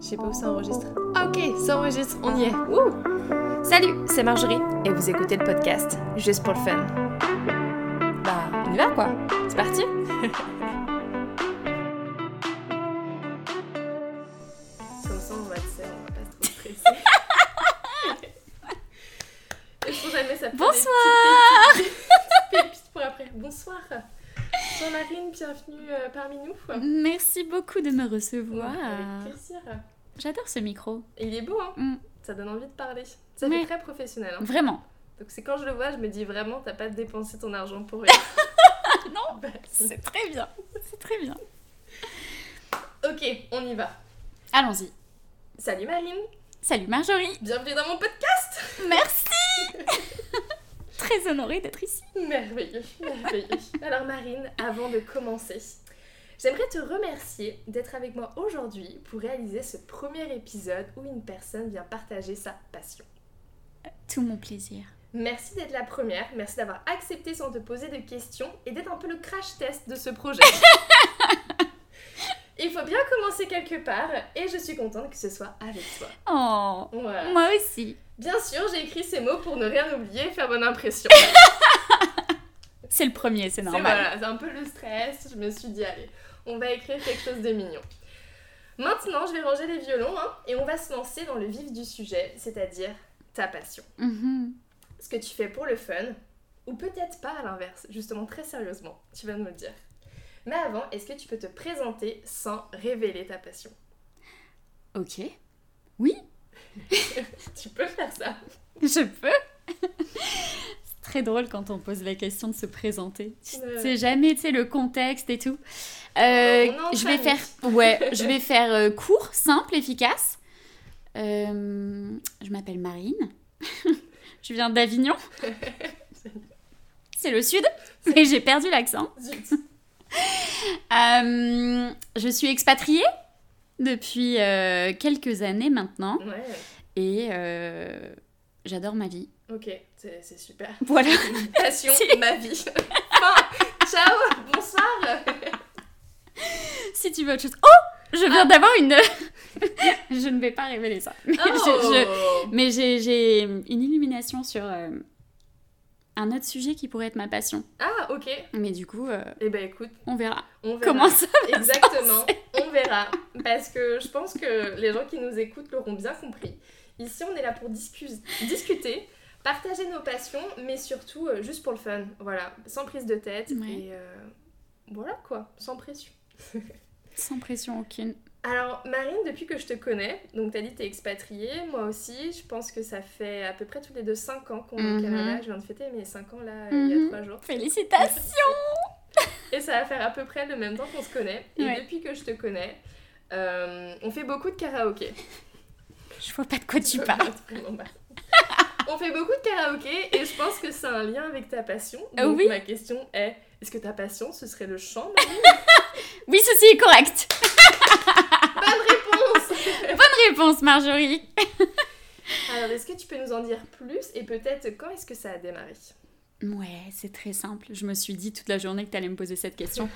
Je sais pas où ça enregistre. Ok, ça enregistre, on y est. Salut, c'est Marjorie et vous écoutez le podcast juste pour le fun. Bah, on y va quoi C'est parti Comme ça, on va, on va pas trop stresser. Jamais ça des Bonsoir petites pépites- petites pépites pour après? Bonsoir Jean-Marine, bienvenue euh, parmi nous. Merci beaucoup de me recevoir. Avec plaisir. J'adore ce micro. Et il est beau, hein Mm. Ça donne envie de parler. Ça Ouais. fait très professionnel. Hein. Vraiment. Donc c'est quand je le vois, je me dis vraiment, t'as pas dépensé ton argent pour rien. Non, Bah, c'est très bien. C'est très bien. Ok, on y va. Allons-y. Salut Marine, Salut Marjorie. bienvenue dans mon podcast. Merci Très honorée d'être ici. Merveilleux, merveilleux. Alors Marine, avant de commencer, j'aimerais te remercier d'être avec moi aujourd'hui pour réaliser ce premier épisode où une personne vient partager sa passion. Tout mon plaisir. Merci d'être la première, merci d'avoir accepté sans te poser de questions et d'être un peu le crash test de ce projet. Il faut bien commencer quelque part et je suis contente que ce soit avec toi. Oh, Voilà. moi aussi. Bien sûr, j'ai écrit ces mots pour ne rien oublier et faire bonne impression. C'est le premier, c'est C'est normal. voilà, c'est un peu le stress. Je me suis dit, allez, on va écrire quelque chose de mignon. Maintenant, je vais ranger les violons hein, et on va se lancer dans le vif du sujet, c'est-à-dire ta passion. Mhm. Ce que tu fais pour le fun, ou peut-être pas à l'inverse, justement très sérieusement, tu vas me le dire. Mais avant, est-ce que tu peux te présenter sans révéler ta passion? Ok. Oui, Tu peux faire ça. je peux. Très drôle quand on pose la question de se présenter. Tu Ouais. sais jamais, tu sais, le contexte et tout. Euh, je vais faire, ouais, je vais faire euh, court, simple, efficace. Euh, je m'appelle Marine. je viens d'Avignon. C'est le sud, mais j'ai perdu l'accent. Je suis expatriée depuis quelques années maintenant Ouais, et j'adore ma vie. ok, c'est super. Voilà. Passion, Si. ma vie. Enfin, ciao, bonsoir. si tu veux autre chose. Oh Je viens d'avoir une. je ne vais pas révéler ça. Mais Oh. j'ai- une illumination sur euh, un autre sujet qui pourrait être ma passion. Ah, ok. Mais du coup, euh, Eh ben écoute, on verra. on verra. Comment ça va se Exactement, on verra. Parce que je pense que les gens qui nous écoutent l'auront bien compris. Ici, on est là pour discu- discuter, partager nos passions, mais surtout euh, juste pour le fun. Voilà, sans prise de tête. Ouais. Et euh, voilà quoi, sans pression. Sans pression aucune. Alors, Marine, depuis que je te connais, donc t'as dit t'es expatriée, moi aussi, je pense que ça fait à peu près tous les deux 5 ans qu'on est au Mhm. Canada. Je viens de fêter mes 5 ans là, il y a Mhm. 3 jours. Félicitations Et ça va faire à peu près le même temps qu'on se connaît. Et Ouais. depuis que je te connais, euh, on fait beaucoup de karaoké. Je vois pas de quoi tu parles. On fait beaucoup de karaoké et je pense que c'est un lien avec ta passion. Euh, Donc oui. ma question est, est-ce que ta passion, ce serait le chant Oui, ceci est correct. Bonne réponse Bonne réponse, Marjorie. Alors, est-ce que tu peux nous en dire plus et peut-être quand est-ce que ça a démarré? Ouais, c'est très simple. Je me suis dit toute la journée que tu allais me poser cette question.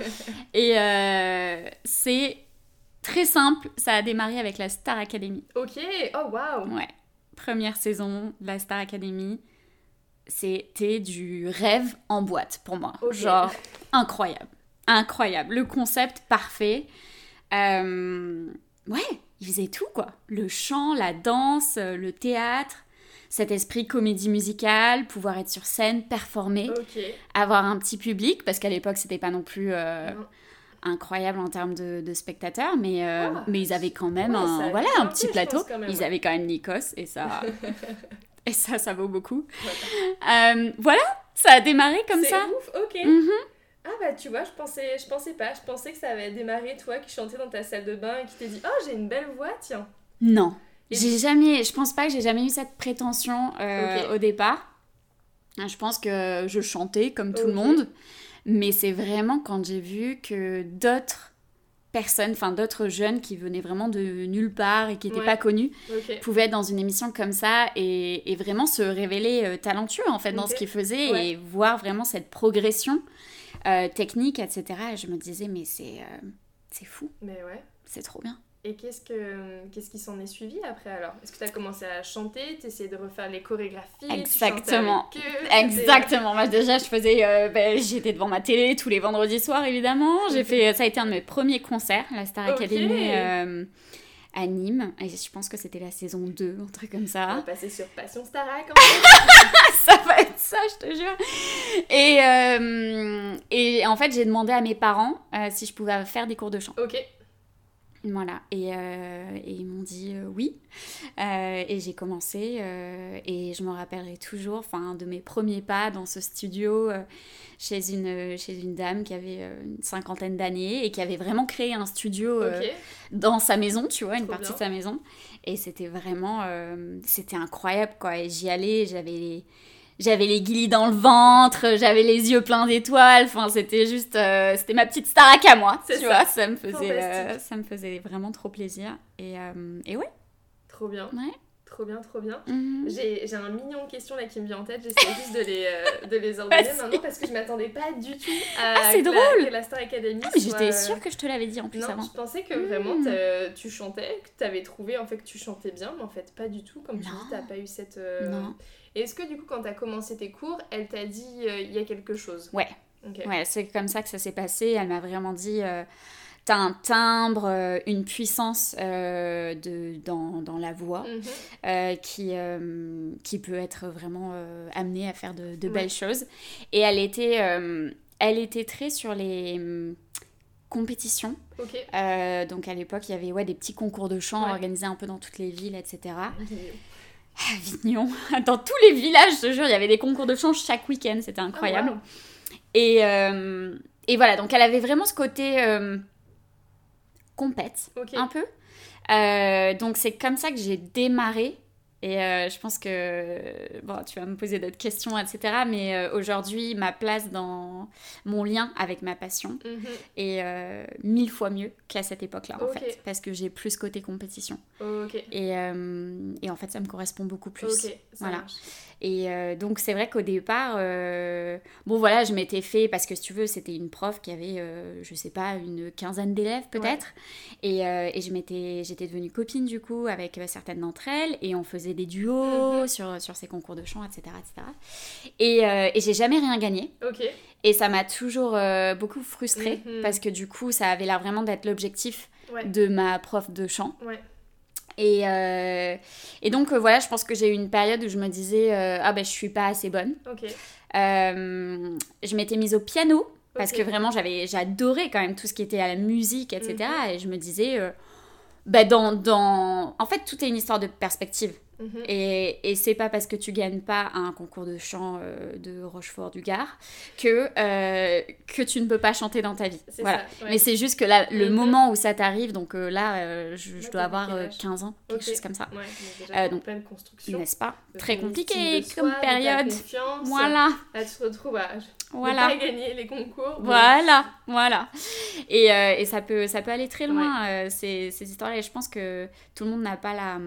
Et euh, c'est très simple. Ça a démarré avec la Star Academy. Ok, oh waouh Ouais. Première saison de la Star Academy. C'était du rêve en boîte pour moi. Genre, incroyable. Incroyable. Le concept parfait. Euh, ouais, il faisait tout, quoi. Le chant, la danse, euh, le théâtre, cet esprit comédie musicale, pouvoir être sur scène, performer, avoir un petit public, parce qu'à l'époque, c'était pas non plus euh, Non. Incroyable en termes de, de spectateurs, mais, euh, Ah. mais ils avaient quand même Ouais, un, voilà, un petit plateau. même, ils ouais. avaient quand même Nikos, et ça, et ça, ça vaut beaucoup. Voilà. Euh, voilà, ça a démarré comme C'est ça. ouf, ok. Mhm. Ah bah tu vois, je pensais, je pensais pas. Je pensais que ça avait démarré toi qui chantais dans ta salle de bain et qui t'es dit Oh, j'ai une belle voix, tiens. Non, j'ai jamais, je pense pas que j'ai jamais eu cette prétention euh, au départ. Je pense que je chantais comme tout le monde, mais c'est vraiment quand j'ai vu que d'autres personnes, enfin d'autres jeunes qui venaient vraiment de nulle part et qui n'étaient Ouais. pas connus, pouvaient être dans une émission comme ça et, et vraiment se révéler euh, talentueux en fait dans ce qu'ils faisaient Ouais. et voir vraiment cette progression euh, technique, etc. Et je me disais, mais c'est euh, c'est fou, Mais ouais. c'est trop bien. Et qu'est-ce, que, qu'est-ce qui s'en est suivi après alors? Est-ce que tu as commencé à chanter? Tu essayais de refaire les chorégraphies? Exactement. tu chantais avec eux, Exactement. Moi, déjà, je faisais. euh, ben, j'étais devant ma télé tous les vendredis soirs, évidemment. J'ai Ok. fait. Ça a été un de mes premiers concerts, la Star Ok. Academy euh, à Nîmes. Et je pense que c'était la saison 2, un truc comme On va ça. passer sur Passion Starac en fait. ça va être ça, je te jure. Et, euh, et en fait, j'ai demandé à mes parents euh, si je pouvais faire des cours de chant. ok. Voilà, et, euh, et ils m'ont dit euh, oui. Euh, et j'ai commencé, et je me rappellerai toujours enfin, de mes premiers pas dans ce studio chez, une, chez une dame qui avait une cinquantaine d'années et qui avait vraiment créé un studio dans sa maison, tu vois, une partie bien. de sa maison. Et c'était vraiment, c'était incroyable, quoi. Et j'y allais, j'avais les, j'avais les guilis dans le ventre, j'avais les yeux pleins d'étoiles. Enfin, c'était juste, euh, c'était ma petite starac à moi, C'est tu ça. vois. Ça me faisait, euh, ça me faisait vraiment trop plaisir. Et, euh, et ouais. Trop bien. Ouais. Trop bien, trop bien. Mhm. J'ai, j'ai un million de questions là qui me vient en tête, j'essaie juste de les, de les ordonner maintenant parce que je m'attendais pas du tout à Ah, que la- drôle. que la Star Academy. Ah, mais j'étais sûre que je te l'avais dit en plus Non, avant. je pensais que vraiment Mm. t'as- tu chantais, que t'avais trouvé en fait que tu chantais bien, mais en fait pas du tout. Comme tu dis, t'as pas eu cette. Non. Et est-ce que du coup, quand t'as commencé tes cours, elle t'a dit euh, il y a quelque chose? Ouais. Ouais, c'est comme ça que ça s'est passé. Elle m'a vraiment dit euh, T'as un timbre, euh, une puissance euh, de, dans, dans la voix Mhm. qui, qui peut être vraiment amenée à faire de, de belles Ouais. choses. Et elle était, elle était très sur les hum, compétitions. Donc à l'époque, il y avait ouais, des petits concours de chant Ouais. organisés un peu dans toutes les villes, etc. Avignon, dans tous les villages, je te jure, il y avait des concours de chant chaque week-end, c'était incroyable. Ah, Et, euh, et voilà, donc elle avait vraiment ce côté euh, compète, un peu. Euh, donc c'est comme ça que j'ai démarré. Et euh, je pense que, bon, tu vas me poser d'autres questions, etc. Mais euh, aujourd'hui, ma place dans mon lien avec ma passion Mhm. est euh, mille fois mieux qu'à cette époque-là, en fait. Parce que j'ai plus côté compétition. Et, et en fait, ça me correspond beaucoup plus. Ok. Ça Voilà. marche. Et euh, donc c'est vrai qu'au départ, euh, bon voilà, je m'étais fait, parce que si tu veux, c'était une prof qui avait, euh, je sais pas, une quinzaine d'élèves peut-être. Et, euh, et je m'étais, j'étais devenue copine du coup avec certaines d'entre elles, et on faisait des duos Mhm. sur, sur ces concours de chant, etc. etc. Et, et j'ai jamais rien gagné. Et ça m'a toujours beaucoup frustrée, Mhm. parce que du coup, ça avait l'air vraiment d'être l'objectif Ouais. de ma prof de chant. Ouais. Et, euh, et donc euh, voilà, je pense que j'ai eu une période où je me disais euh, ah ben je suis pas assez bonne. Je m'étais mise au piano parce que vraiment j'avais j'adorais quand même tout ce qui était à la musique etc. Mhm. Et je me disais bah dans, dans en fait tout est une histoire de perspective. Mhm. Et, et c'est pas parce que tu gagnes pas un concours de chant euh, de Rochefort du Gard que, euh, que tu ne peux pas chanter dans ta vie. Voilà. ça. ouais. Mais c'est juste que là, le moment où ça t'arrive, donc euh, là, je, dois avoir quel euh, âge 15 ans, quelque chose comme ça. Ouais, déjà donc, pleine construction. N'est-ce pas Très compliqué soi, comme période. Voilà, Là, tu te retrouves à voilà. pas gagner les concours. Voilà, voilà. Et, et ça, peut, ça peut aller très loin, ces, ces histoires-là. Et je pense que tout le monde n'a pas la,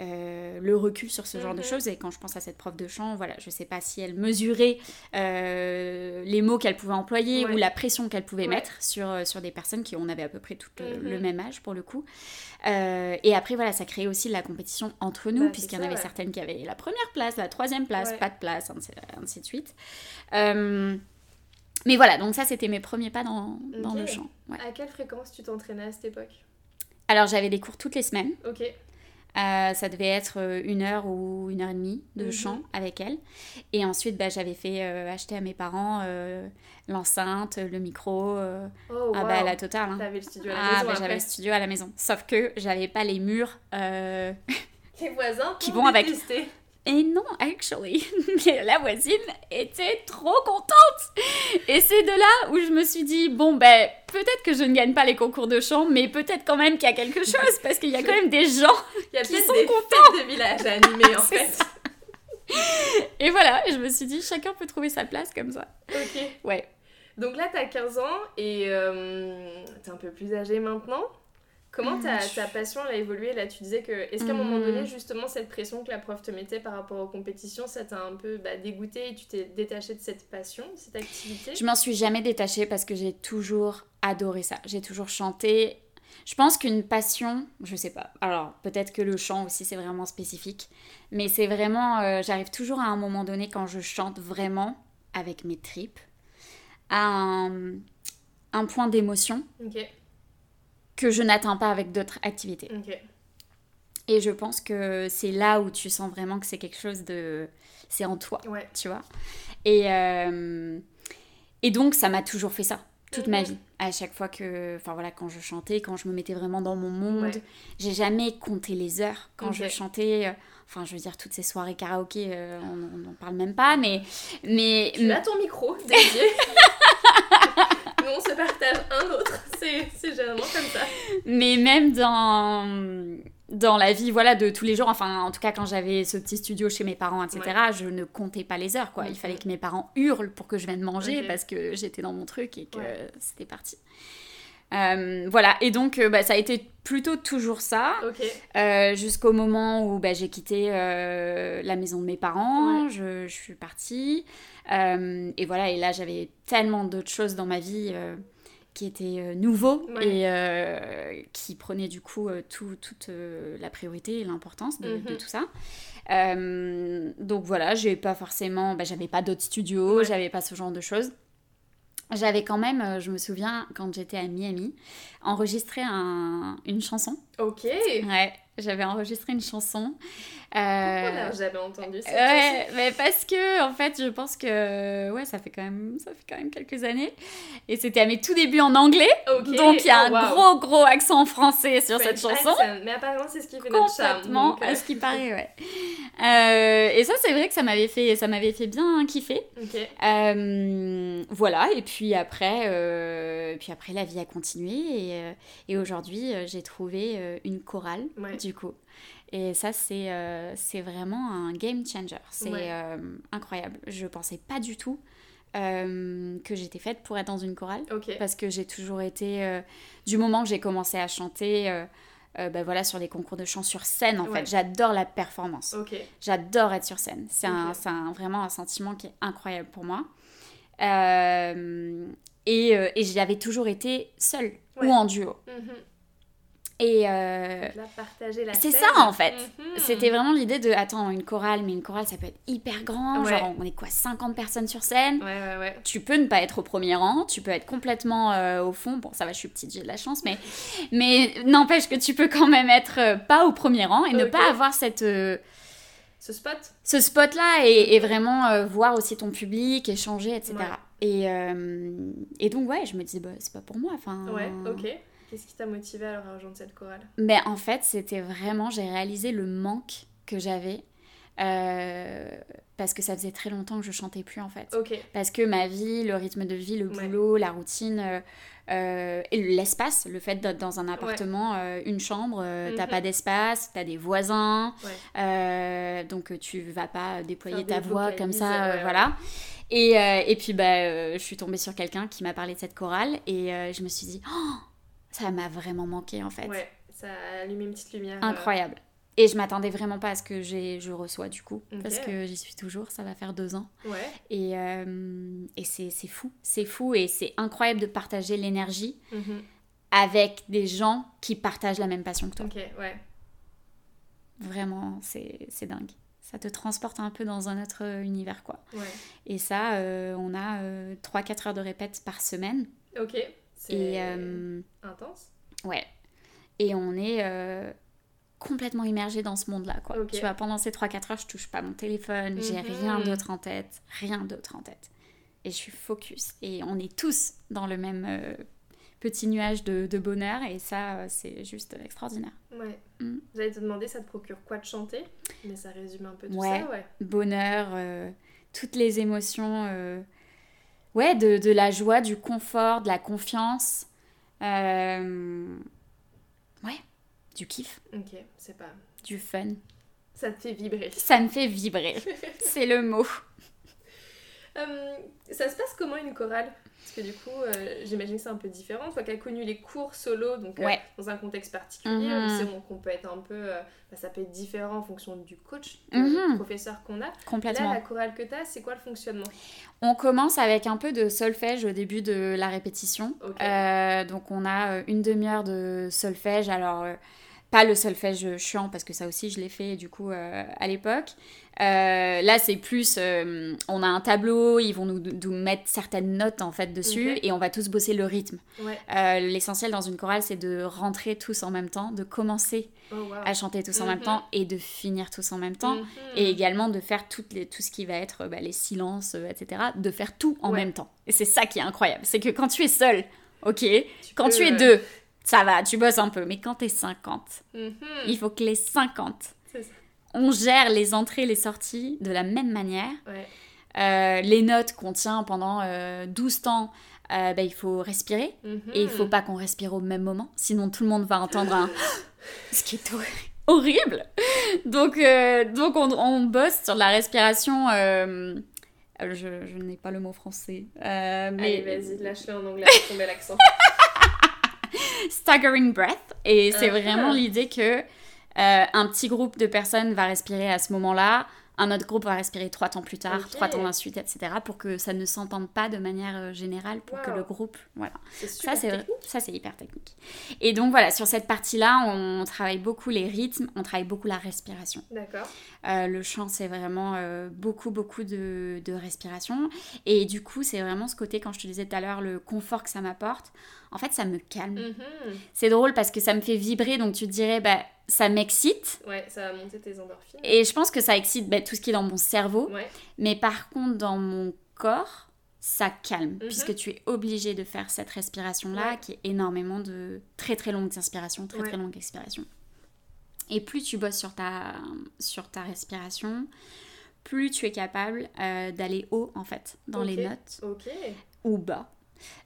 euh, le recul sur ce genre de Mhm. choses. Et quand je pense à cette prof de chant, voilà, je sais pas si elle mesurait euh, les mots qu'elle pouvait employer Ouais. ou la pression qu'elle pouvait Ouais. mettre sur, euh, sur des personnes qui on avait à peu près tout le, Mhm. le même âge pour le coup. Euh, et après, voilà, ça créait aussi de la compétition entre nous, Bah, puisqu'il y en avait ouais. certaines qui avaient la première place, la troisième place, pas de place, ainsi, ainsi de suite. Mais voilà, donc ça, c'était mes premiers pas dans, dans le chant. À quelle fréquence tu t'entraînais à cette époque? Alors, j'avais des cours toutes les semaines. Ok. Euh, ça devait être euh, une heure ou une heure et demie de Mhm. chant avec elle. Et ensuite, bah, j'avais fait euh, acheter à mes parents euh, l'enceinte, le micro. Oh, ah wow. bah, la totale. hein. T'avais le studio à la Ah, maison bah, j'avais le studio à la maison. Sauf que j'avais pas les murs. Les voisins Qui vont avec. Et non, actually, mais la voisine était trop contente. Et c'est de là où je me suis dit, bon, ben, peut-être que je ne gagne pas les concours de chant, mais peut-être quand même qu'il y a quelque chose, parce qu'il y a quand même des gens. Il y a Qui sont des contents. de village à animer en fait. Et voilà, je me suis dit, chacun peut trouver sa place comme ça. Ok. Ouais. Donc là, t'as 15 ans et euh, t'es un peu plus âgé maintenant. Comment ta, Mm, je- ta passion a évolué Là, tu disais que. Est-ce qu'à un moment Mm. donné, justement, cette pression que la prof te mettait par rapport aux compétitions, ça t'a un peu bah, dégoûté et tu t'es détaché de cette passion, de cette activité? Je m'en suis jamais détachée parce que j'ai toujours adoré ça. J'ai toujours chanté. Je pense qu'une passion, je sais pas. Alors, peut-être que le chant aussi, c'est vraiment spécifique. Mais c'est vraiment. euh, J'arrive toujours à un moment donné, quand je chante vraiment avec mes tripes, à un, un point d'émotion Ok, que je n'atteins pas avec d'autres activités. Et je pense que c'est là où tu sens vraiment que c'est quelque chose de. C'est en toi, Ouais. tu vois. Et, euh, et donc, ça m'a toujours fait ça, toute ma vie. À chaque fois que. Enfin voilà, quand je chantais, quand je me mettais vraiment dans mon monde, Ouais. j'ai jamais compté les heures quand je chantais. euh, Enfin, je veux dire, toutes ces soirées karaoké, euh, on n'en parle même pas, mais. mais Tu as ton micro dédié. Nous, on se partage un autre. C'est généralement comme ça. Mais même dans, dans la vie voilà, de tous les jours, enfin en tout cas quand j'avais ce petit studio chez mes parents, etc., je ne comptais pas les heures. Quoi. Il Mhm. fallait que mes parents hurlent pour que je vienne manger parce que j'étais dans mon truc et que Ouais. c'était parti. Euh, voilà, et donc euh, bah, ça a été plutôt toujours ça, euh, jusqu'au moment où bah, j'ai quitté euh, la maison de mes parents, Ouais. je, je suis partie, et voilà, et là j'avais tellement d'autres choses dans ma vie qui étaient nouveaux Ouais. et qui prenaient du coup tout- toute la priorité et l'importance de, de Mhm. tout ça. Donc voilà, j'ai pas forcément, bah, j'avais pas d'autres studios, Ouais. j'avais pas ce genre de choses. J'avais quand même, euh, je me souviens, quand j'étais à Miami, enregistré un- une chanson. Ok. Ouais, j'avais enregistré une chanson. Pourquoi Euh, n'a jamais entendu ça Ouais, mais parce que en fait, je pense que ouais, ça fait quand même ça fait quand même quelques années et c'était à mes tout débuts en anglais. Ok. Donc il y a Oh, un wow. gros gros accent français sur French cette chanson. accent. Mais apparemment, c'est ce qui fait notre charme. Complètement, euh, à ce qui paraît, ouais. Euh, et ça, c'est vrai que ça m'avait fait, ça m'avait fait bien kiffer. Ok. Euh, voilà, et puis après, euh, puis après, la vie a continué et, euh, et aujourd'hui, j'ai trouvé euh, une chorale, Ouais. du coup. Et ça, c'est euh, vraiment un game changer. C'est Ouais. euh, incroyable. Je pensais pas du tout euh, que j'étais faite pour être dans une chorale parce que j'ai toujours été euh, du moment que j'ai commencé à chanter euh, bah voilà sur les concours de chant sur scène en Ouais. fait j'adore la performance j'adore être sur scène c'est un, Ok. c'est un- vraiment un sentiment qui est incroyable pour moi et, et j'avais toujours été seule Ouais. ou en duo Mhm. Et euh, Là, partager la c'est ça en fait. Mhm. C'était vraiment l'idée de attends une chorale, mais une chorale ça peut être hyper grand, Ouais. genre on est quoi 50 personnes sur scène. Ouais, ouais, ouais. Tu peux ne pas être au premier rang, tu peux être complètement euh, au fond. Bon, ça va, je suis petite, j'ai de la chance, mais, mais n'empêche que tu peux quand même être euh, pas au premier rang et ne pas avoir cette, Ce spot ce spot-là et, et vraiment voir aussi ton public, échanger, etc. Ouais. Et, et donc, ouais, je me dis, bah, c'est pas pour moi. Enfin, Ouais, ok. Qu'est-ce qui t'a motivé alors à rejoindre cette chorale? Mais en fait, c'était vraiment, j'ai réalisé le manque que j'avais. euh, parce que ça faisait très longtemps que je chantais plus en fait. Ok. Parce que ma vie, le rythme de vie, le Ouais. boulot, la routine, euh, euh, et l'espace, le fait d'être dans un appartement, euh, une chambre, t'as Mhm. pas d'espace, t'as des voisins, Ouais. donc tu vas pas déployer Faire ta voix comme ça, voilà. Et, et puis bah, je suis tombée sur quelqu'un qui m'a parlé de cette chorale et je me suis dit, oh, ça m'a vraiment manqué en fait. Ouais, ça a allumé une petite lumière. euh, Incroyable. Et je m'attendais vraiment pas à ce que je reçois du coup, parce que j'y suis toujours, ça va faire deux ans. Ouais. Et, euh, et c'est fou, c'est fou et c'est incroyable de partager l'énergie Mhm. avec des gens qui partagent la même passion que toi. Ok, ouais. Vraiment, c'est dingue. Ça te transporte un peu dans un autre univers, quoi. Ouais. Et ça, euh, on a 3-4 heures de répète par semaine. Ok. C'est euh, intense. ouais. Et on est euh, complètement immergé dans ce monde-là, quoi. Tu vois, pendant ces 3-4 heures, je touche pas mon téléphone, j'ai Mhm. rien d'autre en tête, rien d'autre en tête. Et je suis focus. Et on est tous dans le même euh, petit nuage de, de bonheur, et ça, euh, c'est juste extraordinaire. Ouais. Mm. J'allais te demander, ça te procure quoi de chanter? Mais ça résume un peu tout Ouais. ça, ouais. Bonheur, euh, toutes les émotions, ouais, de, de la joie, du confort, de la confiance, euh, ouais, du kiff, Ok, c'est pas. du fun. Ça te fait vibrer. Ça me fait vibrer, c'est le mot. Euh, ça se passe comment une chorale? Parce que du coup, euh, j'imagine que c'est un peu différent. Toi qui as connu les cours solo, donc euh, dans un contexte particulier, Mhm. on qu'on peut être un peu. bah, ça peut être différent en fonction du coach, du Mhm. professeur qu'on a. Là, Complètement. la chorale que tu as, c'est quoi le fonctionnement? On commence avec un peu de solfège au début de la répétition. Donc on a une demi-heure de solfège. Alors pas le solfège chiant parce que ça aussi je l'ai fait du coup euh, à l'époque. Euh, là c'est plus, euh, on a un tableau, ils vont nous, nous mettre certaines notes en fait dessus Ok. et on va tous bosser le rythme. Ouais. Euh, L'essentiel dans une chorale c'est de rentrer tous en même temps, de commencer Oh, wow. à chanter tous en même Mhm. temps et de finir tous en même temps. Mhm. Et également de faire toutes les, tout ce qui va être bah, les silences, etc. De faire tout en Ouais. même temps. Et c'est ça qui est incroyable. C'est que quand tu es seul, ok, Tu quand peux, tu es deux, ça va, tu bosses un peu. Mais quand tu es 50, mhm. il faut que les 50, C'est ça. on gère les entrées, les sorties de la même manière. Ouais. Euh, les notes qu'on tient pendant euh, 12 temps, euh, bah, il faut respirer. Mhm. Et il faut pas qu'on respire au même moment, sinon tout le monde va entendre un ce qui est hor- horrible. Donc, euh, donc on, on bosse sur la respiration. euh, je je n'ai pas le mot français, mais Allez, vas-y, lâche-le en anglais pour tomber l'accent. staggering breath. Et c'est Ah. vraiment l'idée que euh, un petit groupe de personnes va respirer à ce moment-là, un autre groupe va respirer trois temps plus tard, trois temps ensuite, etc. Pour que ça ne s'entende pas de manière euh, générale, pour que le groupe, voilà. Ça, super c'est technique. ça, c'est hyper technique. Et donc voilà, sur cette partie-là, on travaille beaucoup les rythmes, on travaille beaucoup la respiration. D'accord. Euh, le chant, c'est vraiment euh, beaucoup, beaucoup de, de respiration. Et du coup, c'est vraiment ce côté, quand je te disais tout à l'heure, le confort que ça m'apporte. En fait, ça me calme. Mhm. C'est drôle parce que ça me fait vibrer, donc tu te dirais, bah, ça m'excite. Ouais, ça va monter tes endorphines. Et je pense que ça excite bah, tout ce qui est dans mon cerveau. Ouais. Mais par contre, dans mon corps, ça calme, Mhm. puisque tu es obligé de faire cette respiration-là, Ouais. qui est énormément de très très longues inspirations, très Ouais. très longues expirations. Et plus tu bosses sur ta, sur ta respiration, plus tu es capable euh, d'aller haut, en fait, dans les notes, Ok. ou bas.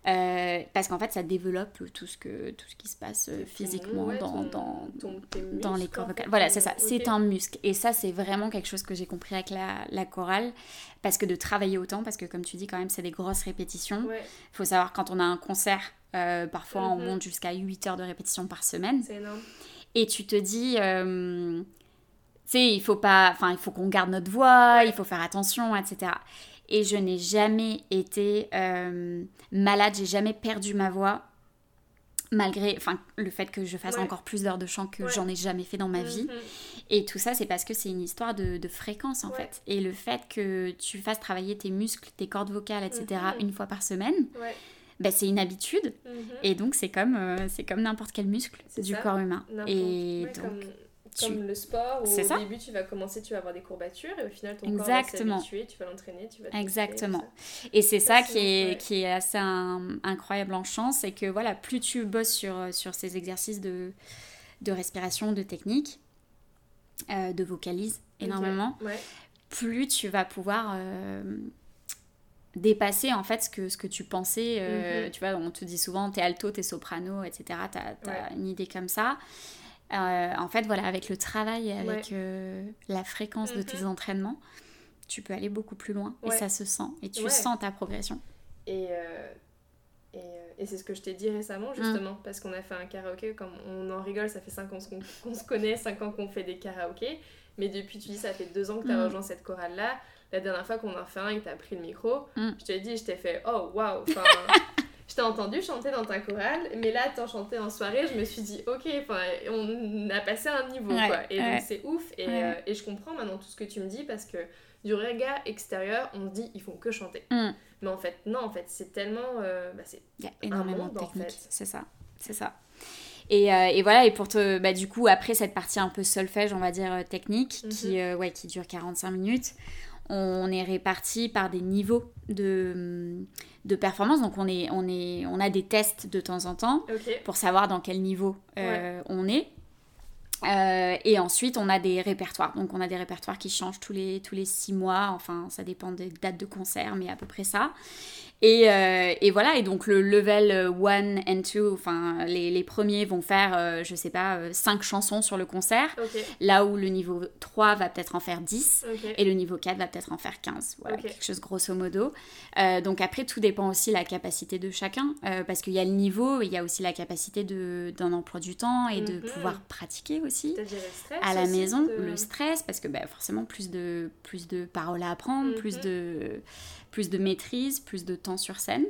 Euh, parce qu'en fait, ça développe tout ce, que, tout ce qui se passe euh, physiquement ouais, dans, ton- dans, ton- dans les muscles, en vocales. Voilà, c'est ça. C'est un muscle. Et ça, c'est vraiment quelque chose que j'ai compris avec la, la chorale. Parce que de travailler autant, parce que comme tu dis, quand même, c'est des grosses répétitions. Il Ouais, faut savoir, quand on a un concert, euh, parfois on Mhm. monte jusqu'à 8 heures de répétition par semaine. c'est énorme. Et tu te dis, euh, tu sais, il faut pas, enfin, il faut qu'on garde notre voix, il faut faire attention, etc. Et je n'ai jamais été euh, malade, j'ai jamais perdu ma voix, malgré, enfin, le fait que je fasse Ouais. encore plus d'heures de chant que Ouais. j'en ai jamais fait dans ma vie. Mhm. Et tout ça, c'est parce que c'est une histoire de, de fréquence en Ouais. fait. Et le fait que tu fasses travailler tes muscles, tes cordes vocales, etc. Mhm. une fois par semaine, bah, c'est une habitude. Mhm. Et donc c'est comme, euh, c'est comme n'importe quel muscle du ça. corps humain. Et donc, comme, comme le sport, où au ça. début tu vas commencer, tu vas avoir des courbatures et au final ton Exactement. corps va s'habituer, tu vas l'entraîner, tu vas te Exactement. Et c'est ça qui est, ouais. qui est assez un- incroyable en chant, c'est que voilà, plus tu bosses sur, sur ces exercices de, de respiration, de technique, euh, de vocalise énormément. Ouais. plus tu vas pouvoir euh, dépasser en fait ce que, ce que tu pensais. euh, Mhm. Tu vois, on te dit souvent t'es alto, t'es soprano, etc. T'as as Ouais. une idée comme ça. Euh, en fait, voilà, avec le travail et avec Ouais. euh, la fréquence de tes Mhm. entraînements, tu peux aller beaucoup plus loin et ça se sent et tu Ouais. sens ta progression. Et, euh, et, et c'est ce que je t'ai dit récemment, Mm. justement, parce qu'on a fait un karaoké, comme on en rigole, ça fait 5 ans qu'on se connaît, 5 ans qu'on fait des karaokés, mais depuis, tu dis, ça fait 2 ans que tu as Mm. rejoint cette chorale-là. La dernière fois qu'on en a fait un et que tu as pris le micro, je t'ai dit, je t'ai fait, oh waouh, enfin, t'ai entendu chanter dans ta chorale, mais là, t'en chanter en soirée, je me suis dit, ok, enfin, on a passé un niveau, Ouais, quoi. Et ouais. donc, c'est ouf, et, Ouais. euh, et je comprends maintenant tout ce que tu me dis, parce que du regard extérieur, on se dit, ils font que chanter. Mm. Mais en fait, non, en fait, c'est tellement. euh, bah, c'est Il y a énormément monde, de en techniques, fait. c'est ça, c'est ça. Et, euh, et voilà, et pour te, bah, du coup, après cette partie un peu solfège, on va dire technique, Mhm. qui, euh, ouais, qui dure 45 minutes, on est réparti par des niveaux de, de performance. Donc on, est, on, est, on a des tests de temps en temps pour savoir dans quel niveau euh, on est. Euh, et ensuite, on a des répertoires. Donc, on a des répertoires qui changent tous les, tous les six mois. Enfin, ça dépend des dates de concert, mais à peu près ça. Et, euh, et, voilà, et donc le level 1 and 2, enfin les, les, premiers vont faire, euh, je sais pas, 5 chansons sur le concert, là où le niveau 3 va peut-être en faire 10, et le niveau 4 va peut-être en faire 15, voilà, quelque chose grosso modo. Euh, donc après, tout dépend aussi de la capacité de chacun, parce qu'il y a le niveau, il y a aussi la capacité d'un emploi du temps et de mhm. pouvoir pratiquer aussi à la maison, le stress, parce que bah, forcément plus de, plus de paroles à apprendre, plus, mhm. de, plus de maîtrise, plus de temps sur scène.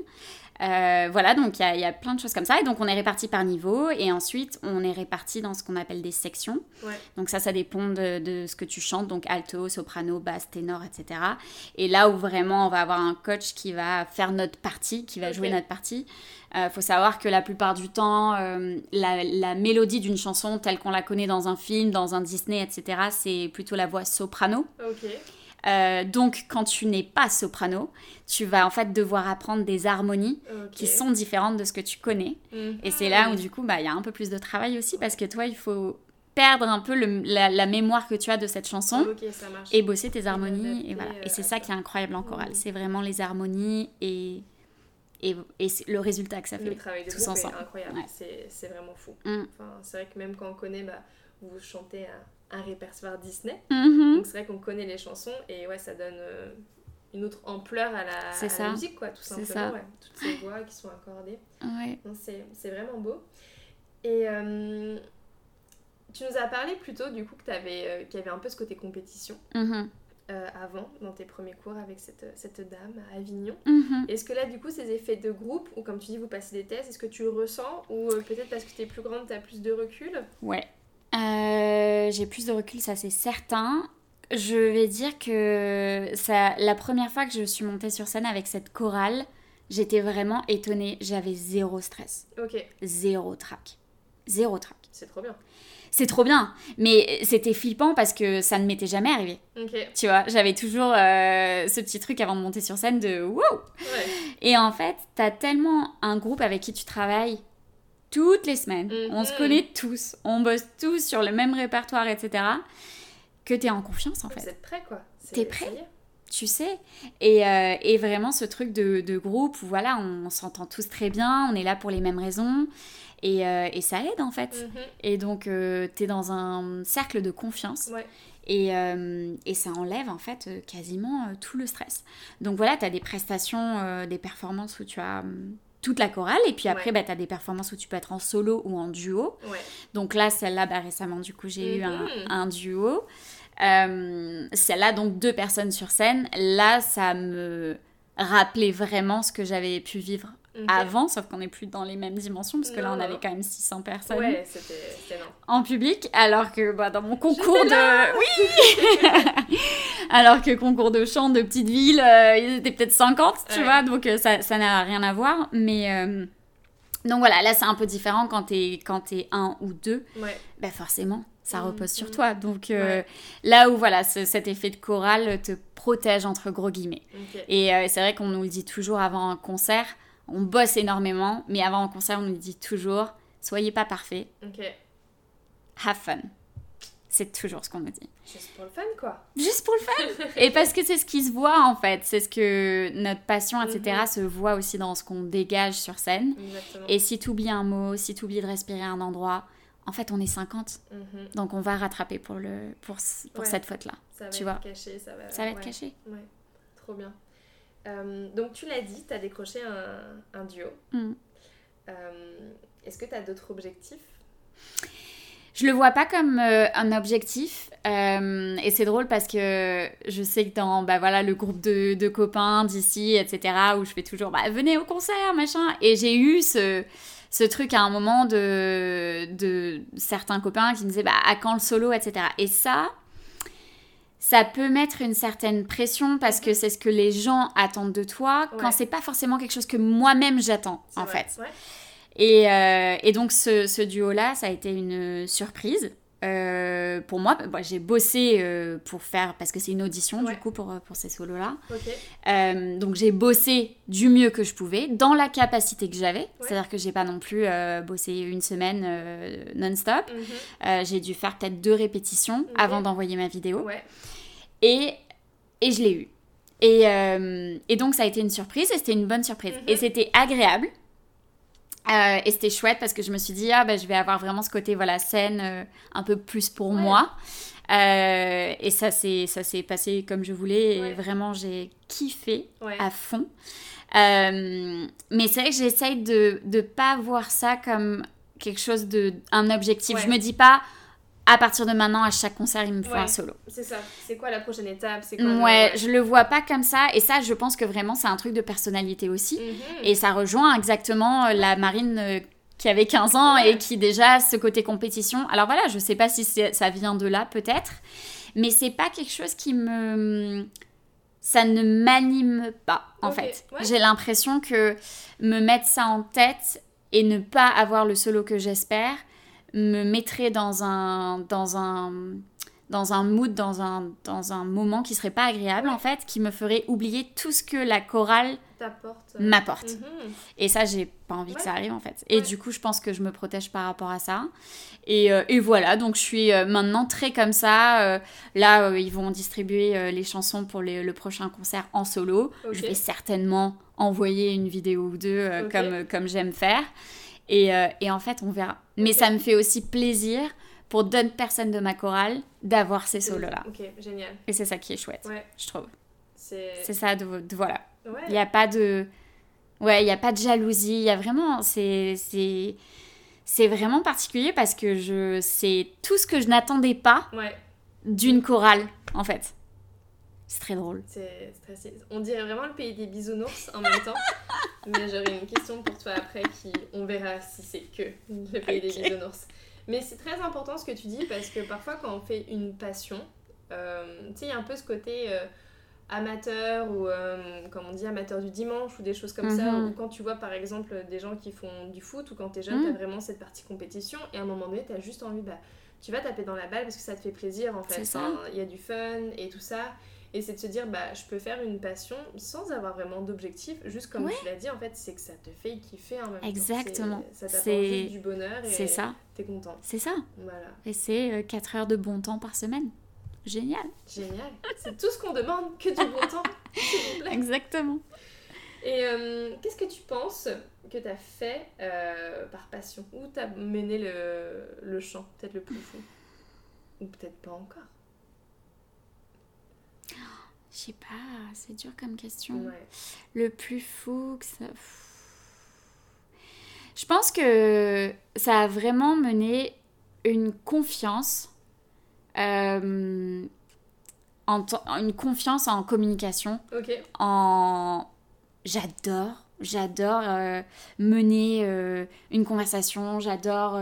Euh, voilà, donc il y, a plein de choses comme ça. Et donc on est réparti par niveau et ensuite on est réparti dans ce qu'on appelle des sections. Donc ça, ça dépend de, ce que tu chantes, donc alto, soprano, basse, ténor, etc. Et là où vraiment on va avoir un coach qui va faire notre partie, qui va jouer notre partie. Il euh, faut savoir que la plupart du temps, euh, la, la, mélodie d'une chanson telle qu'on la connaît dans un film, dans un Disney, etc., c'est plutôt la voix soprano. Euh, donc, quand tu n'es pas soprano, tu vas en fait devoir apprendre des harmonies qui sont différentes de ce que tu connais. Mhm. Et c'est là où, du coup, bah, il y a un peu plus de travail aussi parce que toi, il faut perdre un peu la, mémoire que tu as de cette chanson et bosser tes harmonies. Et, voilà. et c'est ça qui est incroyable en chorale. Mhm. C'est vraiment les harmonies et, et, le résultat que ça fait. Le travail de tous ensemble. incroyable. C'est vraiment fou. Mm. Enfin, c'est vrai que même quand on connaît, bah, vous chantez à un répertoire Disney. Mhm. Donc c'est vrai qu'on connaît les chansons et ouais, ça donne euh, une autre ampleur à la, musique, quoi, tout simplement. Ouais. Toutes ces voix qui sont accordées. Ouais. C'est vraiment beau. Et euh, tu nous as parlé plutôt du coup que euh, qu'il y avait un peu ce côté compétition. Mhm. avant, dans tes premiers cours avec cette, cette dame à Avignon. Mhm. Est-ce que là, du coup, ces effets de groupe, ou comme tu dis, vous passez des tests, est-ce que tu le ressens Ou peut-être parce que tu es plus grande, tu as plus de recul? Ouais, euh, j'ai plus de recul, ça c'est certain. Je vais dire que ça, la première fois que je suis montée sur scène avec cette chorale, j'étais vraiment étonnée. J'avais zéro stress. Ok. Zéro trac. Zéro trac. C'est trop bien. C'est trop bien. Mais c'était flippant parce que ça ne m'était jamais arrivé. Tu vois, j'avais toujours euh, ce petit truc avant de monter sur scène de wow. Ouais. Et en fait, t'as tellement un groupe avec qui tu travailles toutes les semaines. On se mhm. connaît tous. On bosse tous sur le même répertoire, etc. Que tu es en confiance, en fait. Vous êtes prêt, quoi. T'es prêt tu sais et, euh, et, vraiment ce truc de, de, groupe où voilà on, s'entend tous très bien on est là pour les mêmes raisons et, euh, et ça aide en fait mhm. et donc euh, tu es dans un cercle de confiance et, et, ça enlève en fait quasiment tout le stress donc voilà tu as des prestations des performances où tu as toute la chorale. Et puis après, bah, tu as des performances où tu peux être en solo ou en duo. Donc là, celle-là, bah, récemment, du coup, j'ai eu un, mhm. un, duo. Euh, celle-là, donc deux personnes sur scène. Là, ça me rappelait vraiment ce que j'avais pu vivre avant, sauf qu'on n'est plus dans les mêmes dimensions, parce que là, on avait quand même 600 personnes en public, alors que bah, dans mon concours de... Oui Alors que concours de chant de petite ville, euh, ils étaient peut-être 50, tu vois, donc euh, ça n'a rien à voir, mais... Euh, donc voilà, là, c'est un peu différent quand t'es un ou deux. Ouais. Ben forcément, ça mmh, repose sur mmh. toi. Donc là où voilà, cet effet de chorale te protège entre gros guillemets. Et c'est vrai qu'on nous le dit toujours avant un concert, on bosse énormément, mais avant un concert, on nous dit toujours soyez pas parfait. Ok. Have fun. C'est toujours ce qu'on nous dit. Juste pour le fun, quoi. Juste pour le fun. et parce que c'est ce qui se voit, en fait. C'est ce que notre passion, etc., mhm. se voit aussi dans ce qu'on dégage sur scène. Exactement. Et si tu oublies un mot, si tu oublies de respirer un endroit, en fait, on est 50. Mhm. Donc, on va rattraper pour, le, pour, pour cette faute-là. Ça va tu être caché. Ça va, ça va être caché. Ouais. Trop bien. Euh, donc tu l'as dit, tu as décroché un, duo. Mm. Euh, est-ce que tu as d'autres objectifs? Je le vois pas comme euh, un objectif et c'est drôle parce que je sais que dans bah, voilà, le groupe de, copains d'ici, etc., où je fais toujours bah, venez au concert, machin, et j'ai eu ce, ce truc à un moment de, de certains copains qui me disaient bah, à quand le solo, etc. Et ça, ça peut mettre une certaine pression parce que c'est ce que les gens attendent de toi quand c'est pas forcément quelque chose que moi-même j'attends en fait. Et, euh, et, donc ce, ce duo-là, ça a été une surprise. Euh, pour moi, j'ai bossé euh, pour faire, parce que c'est une audition du coup pour, pour ces solos-là. donc j'ai bossé du mieux que je pouvais, dans la capacité que j'avais. C'est-à-dire que j'ai pas non plus bossé une semaine non-stop. Mhm. j'ai dû faire peut-être deux répétitions avant d'envoyer ma vidéo. Et, et je l'ai eu. Et, euh, et donc ça a été une surprise et c'était une bonne surprise. Mhm. Et c'était agréable. Euh, et c'était chouette parce que je me suis dit, ah bah, je vais avoir vraiment ce côté voilà, scène euh, un peu plus pour Ouais. moi. Et ça s'est ça s'est passé comme je voulais et Ouais. vraiment j'ai kiffé Ouais. à fond. Mais c'est vrai que j'essaye de ne pas voir ça comme quelque chose de un objectif. Je me dis pas à partir de maintenant à chaque concert il me faut Ouais. un solo. C'est ça. C'est quoi la prochaine étape? C'est quoi le- Ouais, je le vois pas comme ça et ça je pense que vraiment c'est un truc de personnalité aussi Mhm. et ça rejoint exactement euh, la Marine euh, qui avait 15 ans Ouais. et qui déjà ce côté compétition. Alors voilà, je sais pas si ça vient de là peut-être, mais c'est pas quelque chose qui me ça ne m'anime pas en fait. J'ai l'impression que me mettre ça en tête et ne pas avoir le solo que j'espère me mettrait dans un dans un dans un mood, dans un, dans un moment qui serait pas agréable Ouais. en fait, qui me ferait oublier tout ce que la chorale euh, m'apporte. mhm. Et ça, j'ai pas envie que ça arrive en fait. Et Ouais. du coup, je pense que je me protège par rapport à ça. Et, euh, et voilà, donc je suis euh, maintenant très comme ça. Euh, là, euh, ils vont distribuer les chansons pour les- le prochain concert en solo. Je vais certainement envoyer une vidéo ou deux comme, comme j'aime faire. Et, euh, et en fait, on verra. Mais ça me fait aussi plaisir pour d'autres personnes de ma chorale d'avoir ces solos-là. Ok, génial. Et c'est ça qui est chouette, Ouais, je trouve. c'est. Ça, de, de- voilà. Ouais. Il n'y a pas de. Ouais, il n'y a pas de jalousie. Il y a vraiment. C'est. Vraiment particulier parce que je. C'est tout ce que je n'attendais pas Ouais, d'une chorale, en fait. C'est très drôle. c'est. On dirait vraiment le pays des bisounours en même temps. Mais j'aurais une question pour toi après qui. On verra si c'est que le pays des Ok. bisounours. Mais c'est très important ce que tu dis parce que parfois quand on fait une passion, euh, tu sais, il y a un peu ce côté. euh, amateur ou euh, comme on dit amateur du dimanche ou des choses comme ça Mhm. ou quand tu vois par exemple des gens qui font du foot ou quand t'es jeune Mhm. t'as vraiment cette partie compétition et à un moment donné t'as juste envie bah tu vas taper dans la balle parce que ça te fait plaisir en fait il y a du fun et tout ça et c'est de se dire bah je peux faire une passion sans avoir vraiment d'objectif juste comme Ouais. tu l'as dit en fait c'est que ça te fait kiffer en même temps. Exactement. C'est- ça t'apporte du bonheur et ça. t'es content C'est ça. voilà Et c'est 4 heures de bon temps par semaine. Génial. génial c'est tout ce qu'on demande que du bon temps s'il vous plaît. Exactement. Et euh, qu'est-ce que tu penses que tu as fait euh, par passion? Où tu as mené le, le chant Peut-être le plus fou? Ou peut-être pas encore? Je sais pas, c'est dur comme question. Ouais. Le plus fou que ça. Je pense que ça a vraiment mené une confiance, euh, en une confiance en communication, Ok. en j'adore, j'adore euh, mener euh, une conversation, j'adore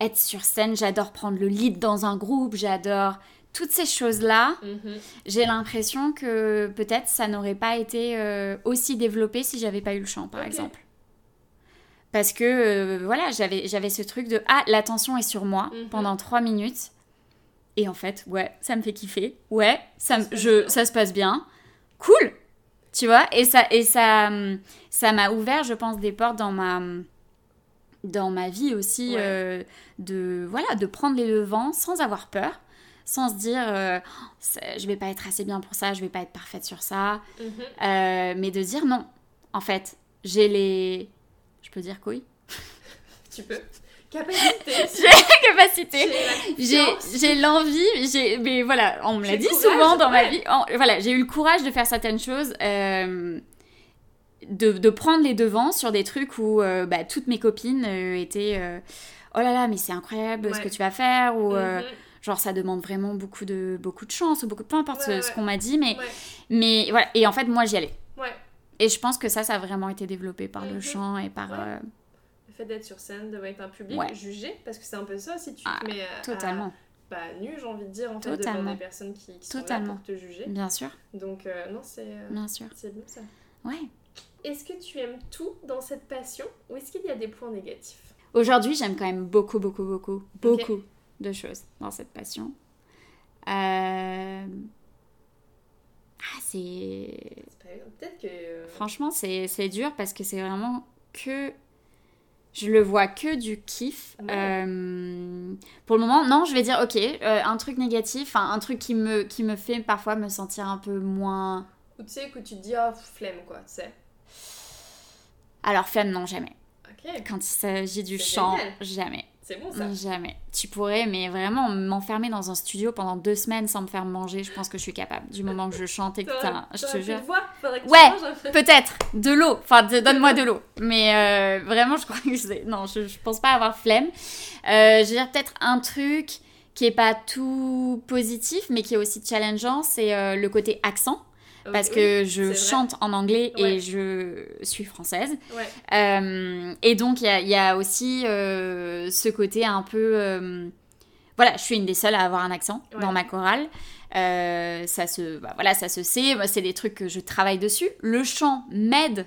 être sur scène, j'adore prendre le lead dans un groupe, j'adore toutes ces choses-là. Mhm. J'ai l'impression que peut-être ça n'aurait pas été euh, aussi développé si j'avais pas eu le chant, par exemple. Parce que euh, voilà, j'avais ce truc de ah l'attention est sur moi Mhm. pendant trois minutes et en fait ouais ça me fait kiffer ouais ça se passe je bien. ça se passe bien cool tu vois? Et ça et ça hum, ça m'a ouvert je pense des portes dans ma dans ma vie aussi Ouais. euh, de voilà de prendre les devants sans avoir peur sans se dire euh, je vais pas être assez bien pour ça je vais pas être parfaite sur ça Mhm. euh, mais de dire non en fait j'ai les je peux dire quoi Tu peux. Capacité. j'ai la capacité J'ai l'envie mais voilà on me l'a dit courage, souvent dans ma vie voilà j'ai eu le courage de faire certaines choses euh, de, de prendre les devants sur des trucs où euh, bah, toutes mes copines euh, étaient oh là là mais c'est incroyable ce que tu vas faire ou Mhm. Genre ça demande vraiment beaucoup de beaucoup de chance ou beaucoup peu importe Ouais, ce, qu'on m'a dit mais mais voilà. Et en fait moi j'y allais. Ouais. et je pense que ça ça a vraiment été développé par le Mhm. chant et par euh, Le fait d'être sur scène, de être un public jugé, parce que c'est un peu ça si tu Ah, te mets totalement à- bah, nu, j'ai envie de dire, en fait, devant Totalement. des personnes qui, qui sont là Totalement. pour te juger. bien sûr. Donc, euh, non, c'est euh, bien sûr. c'est bon ça. ouais. Est-ce que tu aimes tout dans cette passion ou est-ce qu'il y a des points négatifs? Aujourd'hui, j'aime quand même beaucoup, beaucoup, beaucoup, beaucoup de choses dans cette passion. Euh, Ah, c'est. Peut-être que. euh, Franchement, c'est c'est dur parce que c'est vraiment que. Je le vois que du kiff. Ouais. Euh, Pour le moment, non, je vais dire, ok, euh, un truc négatif, un truc qui me, qui me fait parfois me sentir un peu moins Ou tu sais que tu te dis, oh, flemme quoi, tu sais. Alors, flemme, non, jamais. Ok, Quand il s'agit du chant, génial. jamais. C'est bon ça. Jamais. Tu pourrais, mais vraiment m'enfermer dans un studio pendant deux semaines sans me faire manger, je pense que je suis capable. Du moment que je chante et que t'as- je te jure. voix, que Ouais. Peut-être, de l'eau. Enfin, donne-moi de l'eau. Mais euh, vraiment, je crois que c'est. Non, je, je pense pas avoir flemme. Euh, je veux dire, peut-être un truc qui est pas tout positif, mais qui est aussi challengeant, c'est euh, le côté accent. Parce oui, que je chante en anglais Ouais. et je suis française. Ouais. Euh, et donc, il y a, il y a aussi euh, ce côté un peu. euh, voilà, je suis une des seules à avoir un accent Ouais. dans ma chorale. Ça se, bah, voilà, ça se sait. C'est des trucs que je travaille dessus. Le chant m'aide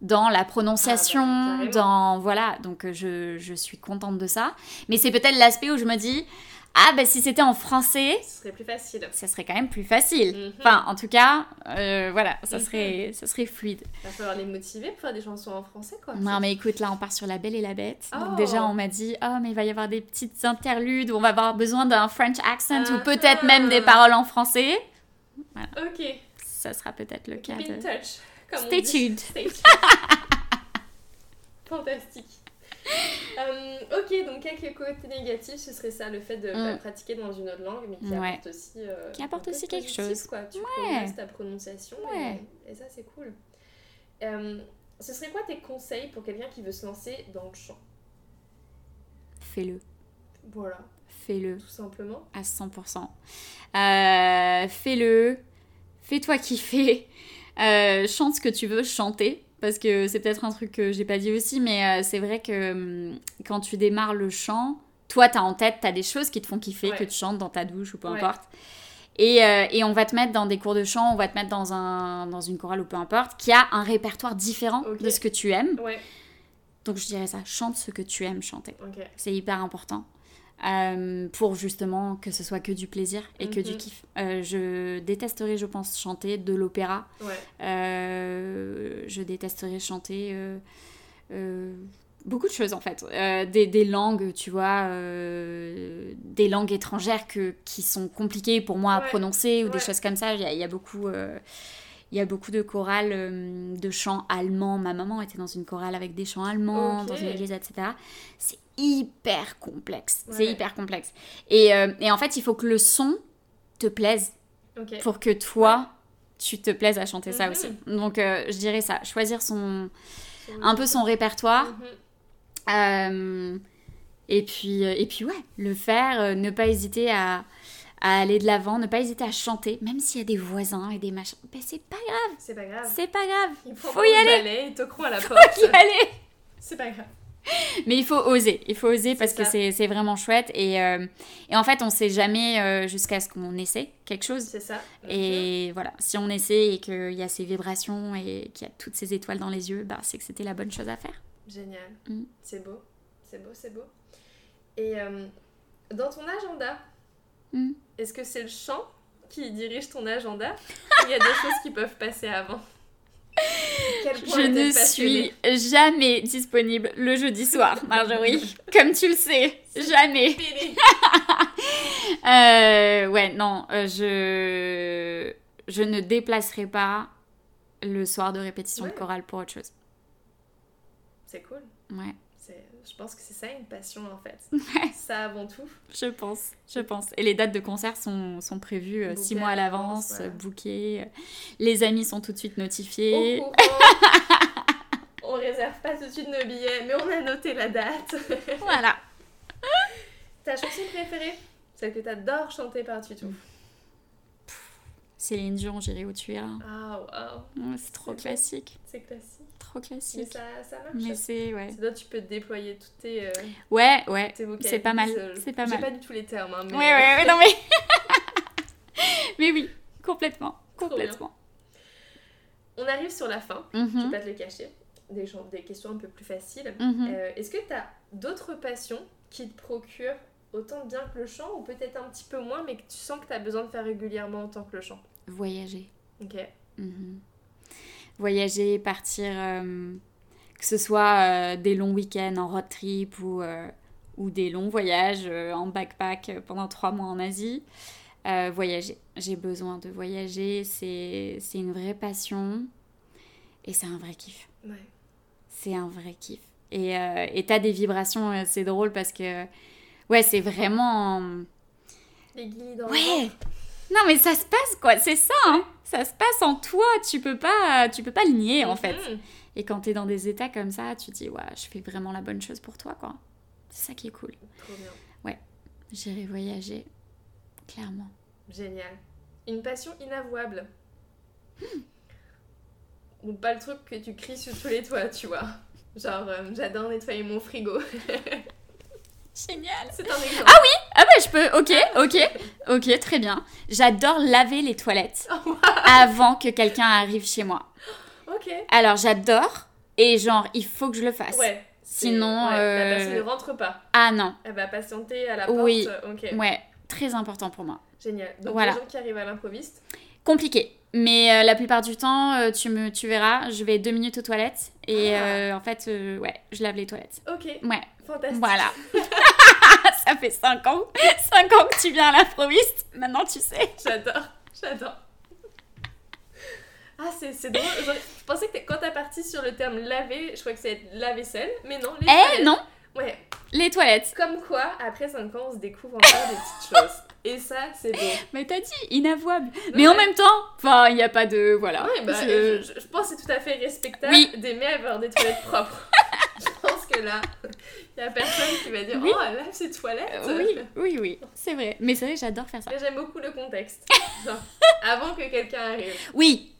dans la prononciation, Ah bah, dans voilà. Donc, je, je suis contente de ça. Mais c'est peut-être l'aspect où je me dis, ah ben si c'était en français, Ce serait plus facile. ça serait quand même plus facile. Mhm. Enfin, en tout cas, euh, voilà, ça Mhm. serait, ça serait fluide. Il va falloir les motiver pour faire des chansons en français quoi. Non, mais écoute, là, on part sur La Belle et la Bête. Oh. Donc, déjà, on m'a dit, oh, mais il va y avoir des petites interludes où on va avoir besoin d'un French accent ou Ah. peut-être même des paroles en français. Ok, Ça sera peut-être le cas keep in touch. Comme on Stay dit. tuned. Stay tuned. Fantastique. Euh, ok, donc quelques côtés négatifs, ce serait ça, le fait de Mm. pratiquer dans une autre langue, mais qui Ouais. apporte aussi, euh, Qui apporte aussi quelque chose. Quoi. Tu Ouais. ta prononciation Ouais. et, et ça c'est cool. Euh, ce serait quoi tes conseils pour quelqu'un qui veut se lancer dans le chant? Fais-le. Voilà, Fais-le tout simplement. à 100%. Euh, Fais-le. Fais-toi kiffer. Chante ce que tu veux chanter. Parce que c'est peut-être un truc que j'ai pas dit aussi, mais euh, c'est vrai que hum, quand tu démarres le chant, toi, t'as en tête, t'as des choses qui te font kiffer, Ouais. que tu chantes dans ta douche ou peu Ouais. importe. Et, euh, et on va te mettre dans des cours de chant, on va te mettre dans, un, dans une chorale ou peu importe, qui a un répertoire différent de ce que tu aimes. Ouais, Donc je dirais ça, chante ce que tu aimes chanter. C'est hyper important. Euh, pour justement que ce soit que du plaisir et que du Mhm. kiff. Euh, je détesterais, je pense, chanter de l'opéra. Ouais, Euh, je détesterais chanter beaucoup de choses en fait. Euh, des, des langues, tu vois, euh, des langues étrangères que, qui sont compliquées pour moi à Ouais. prononcer ou des choses comme ça. Il y a, il y a beaucoup. euh, il y a beaucoup de chorales euh, de chants allemands. Ma maman était dans une chorale avec des chants allemands, dans une église, etc. C'est hyper complexe. C'est hyper complexe. Et, euh, et en fait, il faut que le son te plaise pour que toi, tu te plaises à chanter ça Mhm. aussi. Donc, euh, je dirais ça. Choisir son, un peu son répertoire. Mhm. et, puis, et puis, ouais, le faire. ne pas hésiter à, à aller de l'avant. Ne pas hésiter à chanter, même s'il y a des voisins et des machins. Ben, c'est pas grave. C'est pas grave. C'est pas grave. Ils Faut y le aller. balai, ils toqueront à la Faut porte. y aller. C'est pas grave. Mais il faut oser, il faut oser parce que c'est vraiment chouette. Et, euh, et en fait, on sait jamais euh, jusqu'à ce qu'on essaie quelque chose. C'est ça. Et voilà, si on essaie et qu'il y a ces vibrations et qu'il y a toutes ces étoiles dans les yeux, bah, c'est que c'était la bonne chose à faire. Génial. Mm. C'est beau. C'est beau, c'est beau. Et euh, dans ton agenda, Mm. est-ce que c'est le chant qui dirige ton agenda il y a des choses qui peuvent passer avant Je ne suis jamais disponible le jeudi soir, Marjorie. Comme tu le sais, jamais. Euh, ouais, non, euh, je... je ne déplacerai pas le soir de répétition de Ouais. chorale pour autre chose. C'est cool. Ouais, Je pense que c'est ça une passion en fait. Ouais. Ça avant tout. je pense, je pense. Et les dates de concert sont, sont prévues euh, six mois à l'avance, ouais. euh, bookées. Les amis sont tout de suite notifiés. On réserve pas tout de suite nos billets, mais on a noté la date. Voilà. Ta chanson préférée? Celle que t'adores chanter par-dessus tout. Céline Dion, j'irai où tu iras. Ah, Ouais, c'est trop classique, c'est classique. trop Mais classique. ça, ça marche. Mais c'est ouais. Là tu peux te déployer toutes tes, euh, Ouais, ouais. C'est pas mal, euh, c'est pas J'ai mal. pas du tout les termes, hein, mais... Ouais, ouais, ouais, non mais. mais oui, complètement, complètement. On arrive sur la fin, je Mhm, vais pas te le cacher. Des, gens- des questions un peu plus faciles. mhm. Euh, Est-ce que t'as d'autres passions qui te procurent autant de bien que le chant ou peut-être un petit peu moins mais que tu sens que t'as besoin de faire régulièrement autant que le chant? Voyager. Ok. Mhm. Voyager, partir, euh, que ce soit euh, des longs week-ends en road trip ou, euh, ou des longs voyages en backpack pendant trois mois en Asie. Voyager. J'ai besoin de voyager. C'est une vraie passion. Et c'est un vrai kiff. Ouais. C'est un vrai kiff. Et euh, t'as des vibrations, c'est drôle parce que. Ouais, c'est vraiment. Les guillis dans le Ouais! Non, mais ça se passe, quoi. C'est ça, hein. Ça se passe en toi. Tu peux pas, tu peux pas le nier, en fait. Mhm. Et quand t'es dans des états comme ça, tu te dis, ouais, je fais vraiment la bonne chose pour toi, quoi. C'est ça qui est cool. Trop bien. J'irai voyager, clairement. Génial. Une passion inavouable. Ou pas le truc que tu cries sur tous les toits, tu vois. Genre, euh, j'adore nettoyer mon frigo. Génial. C'est un exemple. Ah bah je peux, ok, ok, ok, très bien. J'adore laver les toilettes avant que quelqu'un arrive chez moi. ok. Alors j'adore, et genre, il faut que je le fasse. Ouais. Sinon, ouais, euh, La personne ne rentre pas. Ah non, Elle va patienter à la porte. Oui. Ok. ouais, très important pour moi. Génial. Donc, Voilà. les gens qui arrivent à l'improviste. Compliqué. Mais euh, la plupart du temps, euh, tu, me, tu verras, je vais deux minutes aux toilettes et Ah. euh, en fait, ouais, je lave les toilettes. Ok. Ouais, Fantastique. voilà. Ça fait 5 ans, 5 ans que tu viens à l'improviste, maintenant tu sais. J'adore. J'adore. Ah, c'est drôle. Genre, je pensais que quand t'as parti sur le terme laver, je crois que c'est la vaisselle. Mais non, les Eh toilettes. non, Ouais. les toilettes. Comme quoi, après 5 ans, on se découvre encore des petites choses. Et ça, c'est beau. Mais t'as dit inavouable. Mais en même temps, enfin, il n'y a pas de. Voilà. Ouais, bah, Je- pense que c'est tout à fait respectable Oui. d'aimer avoir des toilettes propres. je pense que là, il y a personne qui va dire Oui. Oh, elle lave ses toilettes. Euh, Oui, oui, oui, c'est vrai. Mais c'est vrai, j'adore faire ça. Mais j'aime beaucoup le contexte. Genre, avant que quelqu'un arrive. Oui,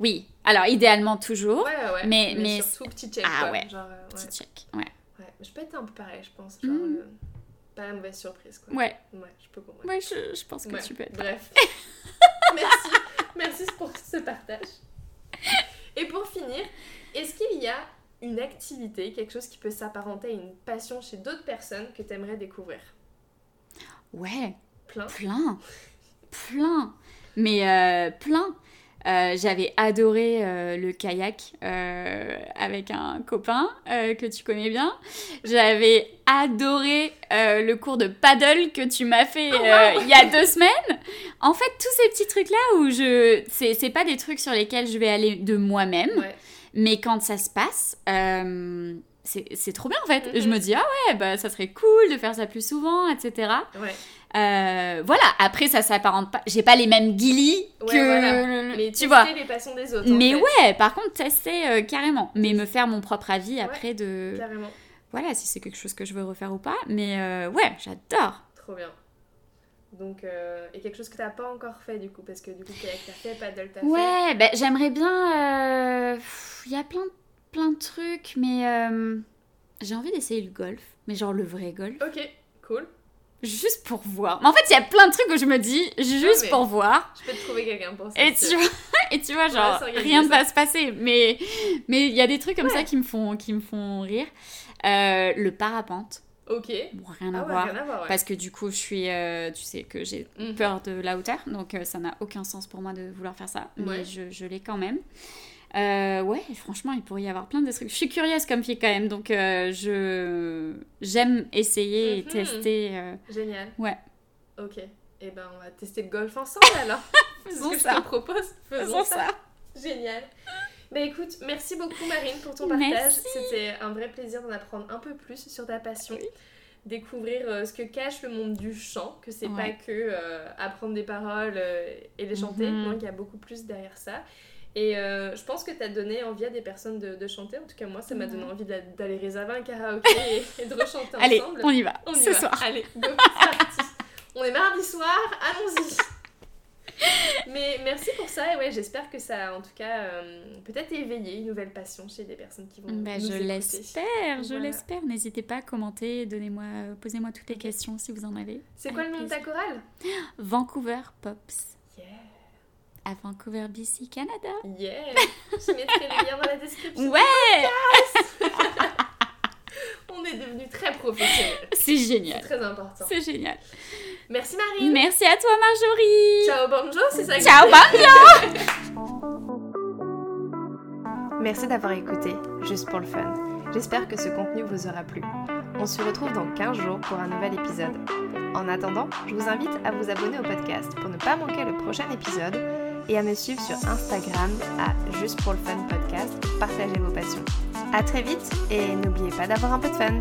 oui. Alors, idéalement, toujours. Ouais, ouais. Mais- mais- surtout petit check. Ah quoi. ouais. Genre, euh, Petit check. Ouais. ouais. Je peux être un peu pareil, je pense. Genre, Mm. euh, pas la mauvaise surprise, quoi. Ouais, Ouais, je peux comprendre. ouais je, je pense que Ouais, tu peux être. Bref. Merci. Merci pour ce partage. Et pour finir, est-ce qu'il y a une activité, quelque chose qui peut s'apparenter à une passion chez d'autres personnes que tu aimerais découvrir? Ouais, Plein. plein. Plein. Mais euh, plein. Euh, J'avais adoré euh, le kayak euh, avec un copain que tu connais bien. J'avais adoré le cours de paddle que tu m'as fait Oh, wow. il y a deux semaines. En fait, tous ces petits trucs-là où je... C'est c'est pas des trucs sur lesquels je vais aller de moi-même. Ouais. Mais quand ça se passe, c'est trop bien en fait. Mhm. Je me dis, ah ouais, bah, ça serait cool de faire ça plus souvent, etc. Ouais. Euh, voilà, après ça s'apparente pas. J'ai pas les mêmes guilis Ouais, que. voilà. le- Mais tu vois. les passions des autres. en Mais fait. ouais, par contre, tester euh, carrément. Mais me faire mon propre avis après de. Carrément. Voilà, si c'est quelque chose que je veux refaire ou pas. Mais euh, ouais, j'adore. Trop bien. Donc, euh, et quelque chose que t'as pas encore fait du coup, parce que du coup, kayak t'as fait, paddle t'as fait. Ouais, ben, j'aimerais bien. Il y a plein, plein de trucs, mais euh, j'ai envie d'essayer le golf. Mais genre le vrai golf. Ok, cool. Juste pour voir. Mais en fait, il y a plein de trucs où je me dis, juste pour voir. Je peux te trouver quelqu'un pour ça. Et tu vois, et tu vois genre, rien ne va se passer. Mais mais il y a des trucs comme Ouais. ça qui me font, qui me font rire. Euh, le parapente, Ok. bon, rien à Ah ouais, voir. rien à voir, ouais. Parce que du coup, je suis, euh, tu sais que j'ai Mhm. peur de la hauteur, donc euh, ça n'a aucun sens pour moi de vouloir faire ça. Mais Ouais. je, je l'ai quand même. Euh, ouais, franchement, il pourrait y avoir plein de trucs. Je suis curieuse comme fille quand même, donc euh, je j'aime essayer et Mhm. tester. euh, Génial. Ouais. Ok. Et ben, on va tester le golf ensemble alors. Ce Faisons que je ça. te propose. Faisons, Faisons ça. ça. Génial. Bah écoute, merci beaucoup Marine pour ton partage. Merci. C'était un vrai plaisir d'en apprendre un peu plus sur ta passion. Oui. Découvrir euh, ce que cache le monde du chant, que c'est Ouais. pas que apprendre des paroles et les chanter, Mhm. non, qu'il y a beaucoup plus derrière ça. Et euh, je pense que tu as donné envie à des personnes de, de chanter. En tout cas, moi, ça m'a donné envie d'a- d'aller réserver un karaoké et, et de rechanter Allez, ensemble. on y va. On y ce va. soir. Allez, go, parti. On est mardi soir, allons-y. Mais merci pour ça et ouais, j'espère que ça a en tout cas euh, peut-être éveillé une nouvelle passion chez des personnes qui vont Bah, nous je l'espère, je Voilà. l'espère. N'hésitez pas à commenter, donnez-moi, euh, posez-moi toutes les questions si vous en avez. C'est quoi le nom de ta chorale? Vancouver Pops. À Vancouver, BC, Canada. Yeah. Je mettrai le lien dans la description. Ouais, On est devenus très professionnels. c'est C'est génial. très important. C'est génial. Merci Marine. Merci à toi, Marjorie. Ciao Banjo, c'est ça Ciao, Banjo. Merci d'avoir écouté, juste pour le fun. J'espère que ce contenu vous aura plu. On se retrouve dans 15 jours pour un nouvel épisode. En attendant, je vous invite à vous abonner au podcast pour ne pas manquer le prochain épisode et à me suivre sur Instagram à Juste pour le Fun Podcast pour partager vos passions. A très vite et n'oubliez pas d'avoir un peu de fun